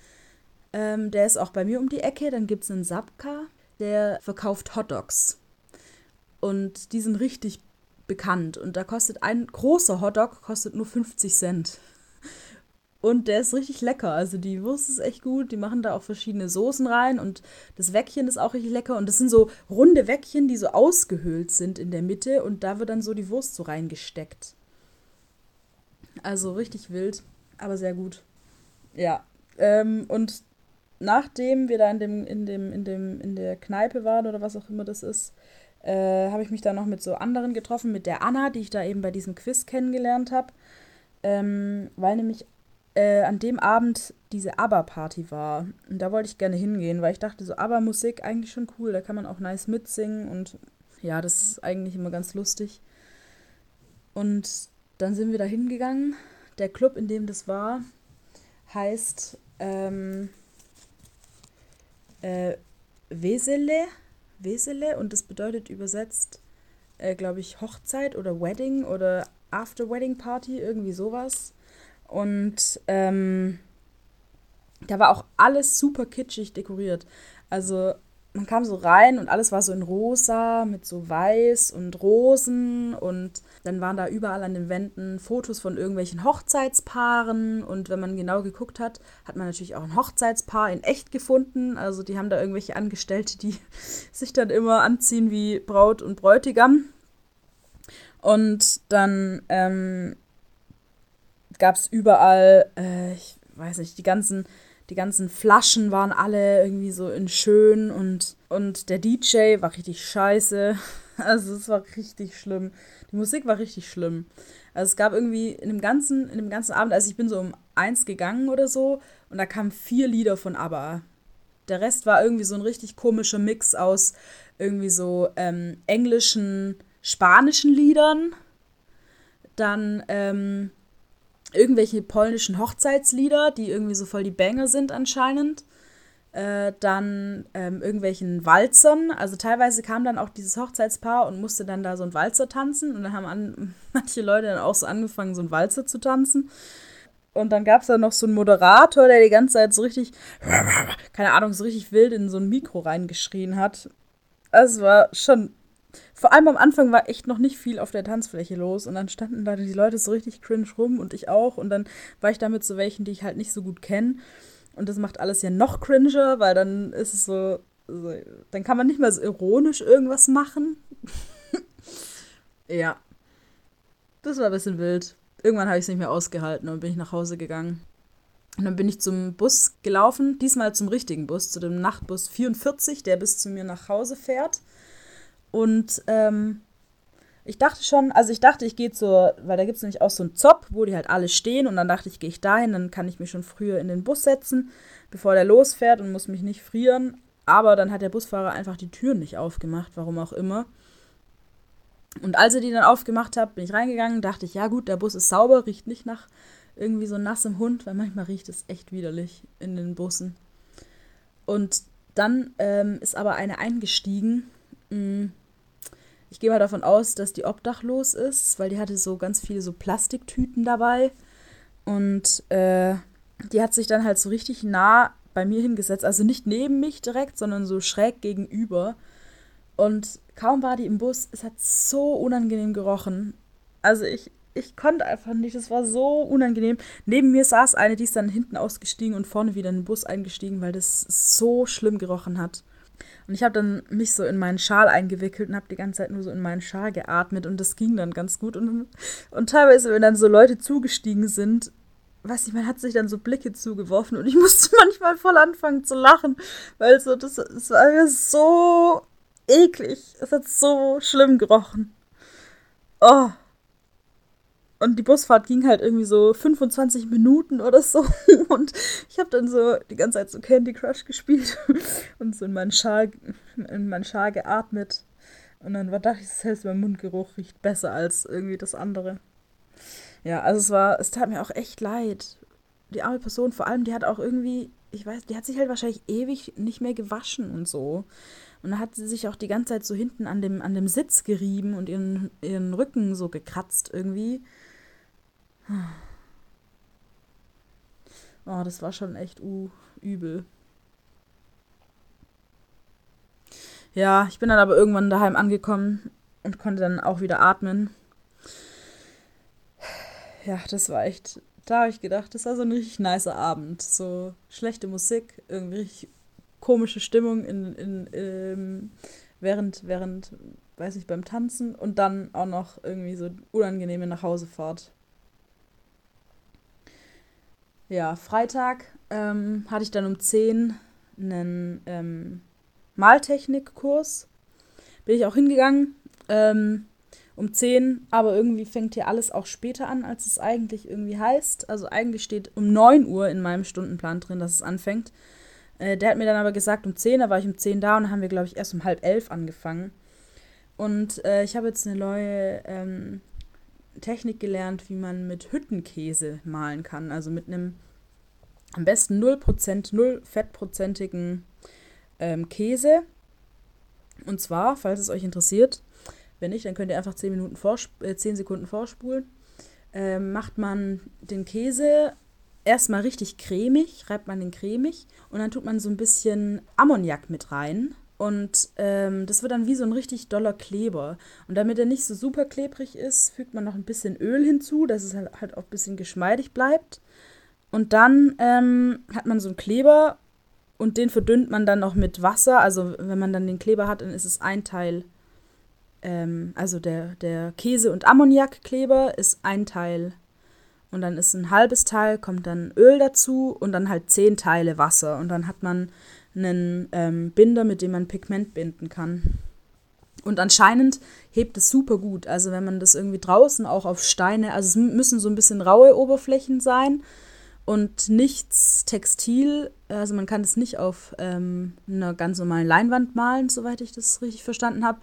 Ähm, der ist auch bei mir um die Ecke. Dann gibt es einen Sapka, der verkauft Hotdogs. Und die sind richtig bekannt. Und da kostet ein großer Hotdog kostet nur 50 Cent. Und der ist richtig lecker. Also die Wurst ist echt gut. Die machen da auch verschiedene Soßen rein und das Weckchen ist auch richtig lecker. Und das sind so runde Weckchen, die so ausgehöhlt sind in der Mitte und da wird dann so die Wurst so reingesteckt. Also richtig wild, aber sehr gut. Ja. Ähm, und nachdem wir da in dem, in dem, in dem, in der Kneipe waren oder was auch immer das ist, äh, habe ich mich da noch mit so anderen getroffen, mit der Anna, die ich da eben bei diesem Quiz kennengelernt habe. Ähm, weil nämlich äh, an dem Abend diese ABBA-Party war. Und da wollte ich gerne hingehen, weil ich dachte, so ABBA-Musik eigentlich schon cool, da kann man auch nice mitsingen und ja, das ist eigentlich immer ganz lustig. Und dann sind wir da hingegangen. Der Club, in dem das war, heißt ähm, äh, Wesele. Wesele und das bedeutet übersetzt, äh, glaube ich, Hochzeit oder Wedding oder After-Wedding-Party, irgendwie sowas. Und ähm, da war auch alles super kitschig dekoriert. Also man kam so rein und alles war so in rosa mit so weiß und Rosen und dann waren da überall an den Wänden Fotos von irgendwelchen Hochzeitspaaren und wenn man genau geguckt hat, hat man natürlich auch ein Hochzeitspaar in echt gefunden. Also die haben da irgendwelche Angestellte, die *laughs* sich dann immer anziehen wie Braut und Bräutigam. Und dann ähm, gab es überall, äh, ich weiß nicht, die ganzen, die ganzen Flaschen waren alle irgendwie so in schön und, und der DJ war richtig scheiße. *laughs* Also es war richtig schlimm. Die Musik war richtig schlimm. Also es gab irgendwie in dem ganzen, in dem ganzen Abend, also ich bin so um eins gegangen oder so und da kamen vier Lieder von ABBA. Der Rest war irgendwie so ein richtig komischer Mix aus irgendwie so ähm, englischen, spanischen Liedern. Dann ähm, irgendwelche polnischen Hochzeitslieder, die irgendwie so voll die Banger sind anscheinend. äh, dann ähm, irgendwelchen Walzern. Also teilweise kam dann auch dieses Hochzeitspaar und musste dann da so ein Walzer tanzen. Und dann haben an, *laughs* manche Leute dann auch so angefangen, so ein Walzer zu tanzen. Und dann gab es da noch so einen Moderator, der die ganze Zeit so richtig, *laughs* keine Ahnung, so richtig wild in so ein Mikro reingeschrien hat. Es war schon, vor allem am Anfang war echt noch nicht viel auf der Tanzfläche los. Und dann standen da die Leute so richtig cringe rum und ich auch. Und dann war ich da mit so welchen, die ich halt nicht so gut kenne. Und das macht alles ja noch cringer, weil dann ist es so, so dann kann man nicht mehr so ironisch irgendwas machen. *laughs* ja. Das war ein bisschen wild irgendwann habe ich es nicht mehr ausgehalten und bin ich nach Hause gegangen. Und dann bin ich zum Bus gelaufen, diesmal zum richtigen Bus, zu dem Nachtbus 44, der bis zu mir nach Hause fährt. Und ähm, ich dachte schon, also ich dachte, ich gehe zur, weil da gibt es nämlich auch so einen Zop, wo die halt alle stehen. Und dann dachte ich, gehe ich dahin, dann kann ich mich schon früher in den Bus setzen, bevor der losfährt und muss mich nicht frieren. Aber dann hat der Busfahrer einfach die Türen nicht aufgemacht, warum auch immer. Und als er die dann aufgemacht hat, bin ich reingegangen, dachte ich, ja gut, der Bus ist sauber, riecht nicht nach irgendwie so nassem Hund, weil manchmal riecht es echt widerlich in den Bussen. Und dann ähm, ist aber eine eingestiegen. Mm, ich gehe mal davon aus, dass die obdachlos ist, weil die hatte so ganz viele so Plastiktüten dabei. Und äh, die hat sich dann halt so richtig nah bei mir hingesetzt. Also nicht neben mich direkt, sondern so schräg gegenüber. Und kaum war die im Bus, es hat so unangenehm gerochen. Also ich, ich konnte einfach nicht, es war so unangenehm. Neben mir saß eine, die ist dann hinten ausgestiegen und vorne wieder in den Bus eingestiegen, weil das so schlimm gerochen hat. Und ich habe dann mich so in meinen Schal eingewickelt und habe die ganze Zeit nur so in meinen Schal geatmet und das ging dann ganz gut. Und, und teilweise, wenn dann so Leute zugestiegen sind, weiß ich, man hat sich dann so Blicke zugeworfen und ich *laughs* musste manchmal voll anfangen zu lachen, weil so das, das war so eklig. Es hat so schlimm gerochen. Oh. Und die Busfahrt ging halt irgendwie so 25 Minuten oder so. *laughs* Und ich habe dann so die ganze Zeit so Candy Crush gespielt *laughs* und so in meinen Schal, in meinen Schal geatmet. Und dann war, dachte ich, selbst mein Mundgeruch riecht besser als irgendwie das andere. Ja, also es war, es tat mir auch echt leid. Die arme Person, vor allem, die hat auch irgendwie, ich weiß, die hat sich halt wahrscheinlich ewig nicht mehr gewaschen und so. Und da hat sie sich auch die ganze Zeit so hinten an dem, an dem Sitz gerieben und ihren, ihren Rücken so gekratzt irgendwie. Oh, das war schon echt uh, übel. Ja, ich bin dann aber irgendwann daheim angekommen und konnte dann auch wieder atmen. Ja, das war echt. Da habe ich gedacht, das war so ein richtig nicer Abend. So schlechte Musik, irgendwie richtig komische Stimmung in, in, ähm, während, während, weiß ich, beim Tanzen und dann auch noch irgendwie so unangenehme Nachhausefahrt. Ja, Freitag ähm, hatte ich dann um 10 einen ähm, Maltechnikkurs. Bin ich auch hingegangen. Ähm, um 10, aber irgendwie fängt hier alles auch später an, als es eigentlich irgendwie heißt. Also eigentlich steht um 9 Uhr in meinem Stundenplan drin, dass es anfängt. Äh, der hat mir dann aber gesagt, um 10, da war ich um 10 da und dann haben wir, glaube ich, erst um halb elf angefangen. Und äh, ich habe jetzt eine neue ähm, Technik gelernt, wie man mit Hüttenkäse malen kann. Also mit einem am besten 0%, 0 fettprozentigen ähm, Käse. Und zwar, falls es euch interessiert, wenn nicht, dann könnt ihr einfach 10, Minuten äh, 10 Sekunden vorspulen. Äh, macht man den Käse erstmal richtig cremig, reibt man den cremig und dann tut man so ein bisschen Ammoniak mit rein. Und ähm, das wird dann wie so ein richtig doller Kleber. Und damit er nicht so super klebrig ist, fügt man noch ein bisschen Öl hinzu, dass es halt, halt auch ein bisschen geschmeidig bleibt. Und dann ähm, hat man so einen Kleber und den verdünnt man dann noch mit Wasser. Also wenn man dann den Kleber hat, dann ist es ein Teil, ähm, also der, der Käse- und Ammoniakkleber ist ein Teil und dann ist ein halbes Teil, kommt dann Öl dazu und dann halt zehn Teile Wasser. Und dann hat man einen ähm, Binder, mit dem man Pigment binden kann. Und anscheinend hebt es super gut. Also wenn man das irgendwie draußen auch auf Steine, also es müssen so ein bisschen raue Oberflächen sein und nichts Textil. Also man kann es nicht auf ähm, einer ganz normalen Leinwand malen, soweit ich das richtig verstanden habe.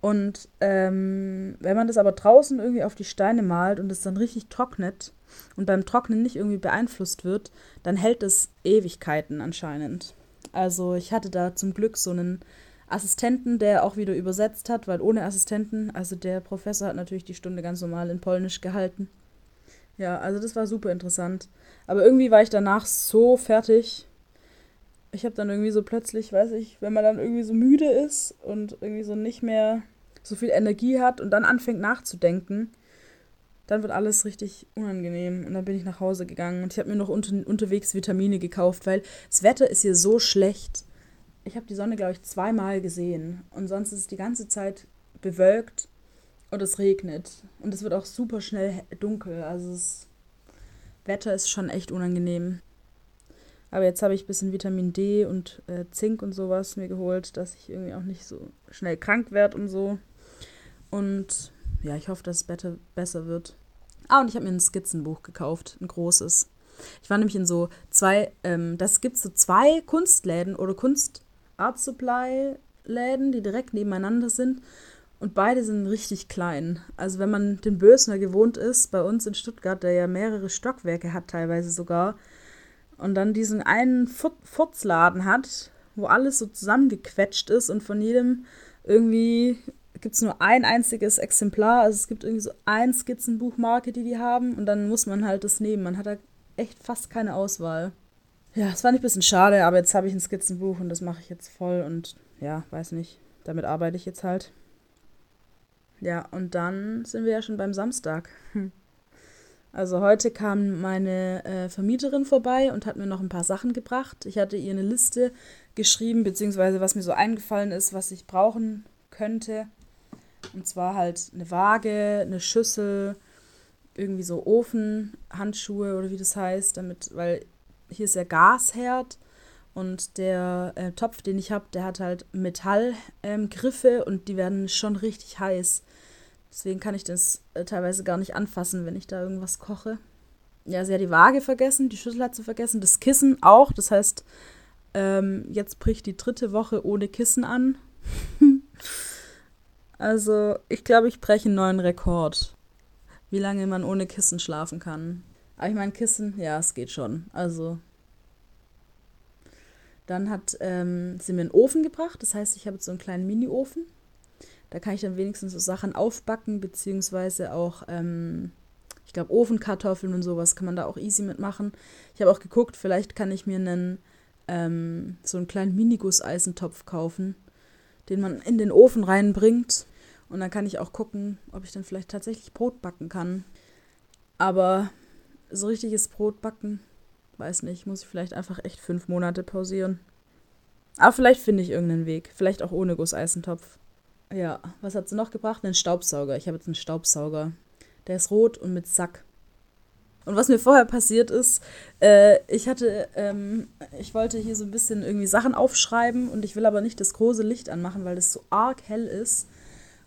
Und ähm, wenn man das aber draußen irgendwie auf die Steine malt und es dann richtig trocknet, und beim Trocknen nicht irgendwie beeinflusst wird, dann hält es Ewigkeiten anscheinend. Also ich hatte da zum Glück so einen Assistenten, der auch wieder übersetzt hat, weil ohne Assistenten, also der Professor hat natürlich die Stunde ganz normal in Polnisch gehalten. Ja, also das war super interessant. Aber irgendwie war ich danach so fertig. Ich habe dann irgendwie so plötzlich, weiß ich, wenn man dann irgendwie so müde ist und irgendwie so nicht mehr so viel Energie hat und dann anfängt nachzudenken, dann wird alles richtig unangenehm. Und dann bin ich nach Hause gegangen und ich habe mir noch unter, unterwegs Vitamine gekauft, weil das Wetter ist hier so schlecht. Ich habe die Sonne, glaube ich, zweimal gesehen und sonst ist es die ganze Zeit bewölkt und es regnet. Und es wird auch super schnell dunkel. Also das Wetter ist schon echt unangenehm. Aber jetzt habe ich ein bisschen Vitamin D und äh, Zink und sowas mir geholt, dass ich irgendwie auch nicht so schnell krank werde und so. Und ja, ich hoffe, dass es besser wird. Ah, und ich habe mir ein Skizzenbuch gekauft, ein großes. Ich war nämlich in so zwei, ähm, das gibt so zwei Kunstläden oder Kunst Art Supply Läden, die direkt nebeneinander sind. Und beide sind richtig klein. Also wenn man den Bösner gewohnt ist, bei uns in Stuttgart, der ja mehrere Stockwerke hat teilweise sogar, und dann diesen einen Furzladen hat, wo alles so zusammengequetscht ist und von jedem irgendwie gibt es nur ein einziges Exemplar. Also es gibt irgendwie so ein Skizzenbuchmarke, die die haben und dann muss man halt das nehmen. Man hat da echt fast keine Auswahl. Ja, es fand ich ein bisschen schade, aber jetzt habe ich ein Skizzenbuch und das mache ich jetzt voll und ja, weiß nicht. Damit arbeite ich jetzt halt. Ja, und dann sind wir ja schon beim Samstag. Hm. Also heute kam meine äh, Vermieterin vorbei und hat mir noch ein paar Sachen gebracht. Ich hatte ihr eine Liste geschrieben, beziehungsweise was mir so eingefallen ist, was ich brauchen könnte. Und zwar halt eine Waage, eine Schüssel, irgendwie so Ofen, Handschuhe oder wie das heißt, damit, weil hier ist ja Gasherd und der äh, Topf, den ich habe, der hat halt Metallgriffe ähm, und die werden schon richtig heiß. Deswegen kann ich das äh, teilweise gar nicht anfassen, wenn ich da irgendwas koche. Ja, sie hat die Waage vergessen, die Schüssel hat sie vergessen, das Kissen auch. Das heißt, ähm, jetzt bricht die dritte Woche ohne Kissen an. *laughs* also, ich glaube, ich breche einen neuen Rekord. Wie lange man ohne Kissen schlafen kann. Aber ich meine, Kissen, ja, es geht schon. Also, dann hat ähm, sie mir einen Ofen gebracht. Das heißt, ich habe jetzt so einen kleinen Mini-Ofen. Da kann ich dann wenigstens so Sachen aufbacken, beziehungsweise auch, ähm, ich glaube, Ofenkartoffeln und sowas kann man da auch easy mitmachen. Ich habe auch geguckt, vielleicht kann ich mir einen, ähm, so einen kleinen Mini-Gusseisentopf kaufen, den man in den Ofen reinbringt. Und dann kann ich auch gucken, ob ich dann vielleicht tatsächlich Brot backen kann. Aber so richtiges Brot backen Weiß nicht, muss ich vielleicht einfach echt fünf Monate pausieren. Aber vielleicht finde ich irgendeinen Weg. Vielleicht auch ohne Gusseisentopf. Ja, was hat sie noch gebracht? Einen Staubsauger. Ich habe jetzt einen Staubsauger. Der ist rot und mit Sack. Und was mir vorher passiert ist, äh, ich hatte, ähm, ich wollte hier so ein bisschen irgendwie Sachen aufschreiben und ich will aber nicht das große Licht anmachen, weil das so arg hell ist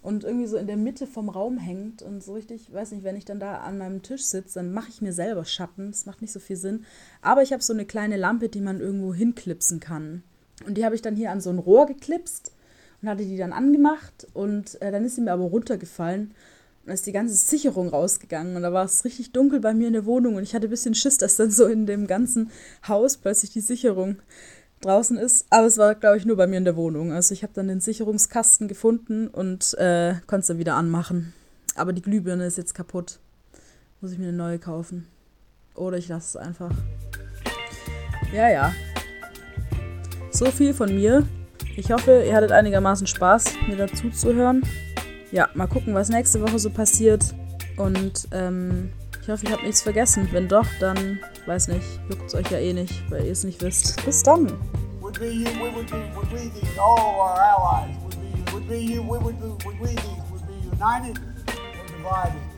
und irgendwie so in der Mitte vom Raum hängt und so richtig, weiß nicht, wenn ich dann da an meinem Tisch sitze, dann mache ich mir selber Schatten. Das macht nicht so viel Sinn. Aber ich habe so eine kleine Lampe, die man irgendwo hinklipsen kann. Und die habe ich dann hier an so ein Rohr geklipst und hatte die dann angemacht und äh, dann ist sie mir aber runtergefallen. Und ist die ganze Sicherung rausgegangen und da war es richtig dunkel bei mir in der Wohnung und ich hatte ein bisschen Schiss, dass dann so in dem ganzen Haus plötzlich die Sicherung draußen ist. Aber es war, glaube ich, nur bei mir in der Wohnung. Also ich habe dann den Sicherungskasten gefunden und äh, konnte es dann wieder anmachen. Aber die Glühbirne ist jetzt kaputt. Muss ich mir eine neue kaufen. Oder ich lasse es einfach. Ja, ja. So viel von mir. Ich hoffe, ihr hattet einigermaßen Spaß, mir dazu zu hören. Ja, mal gucken, was nächste Woche so passiert. Und ähm, ich hoffe, ich habe nichts vergessen. Wenn doch, dann weiß nicht, juckt es euch ja eh nicht, weil ihr es nicht wisst. Bis dann. Would be united or divided?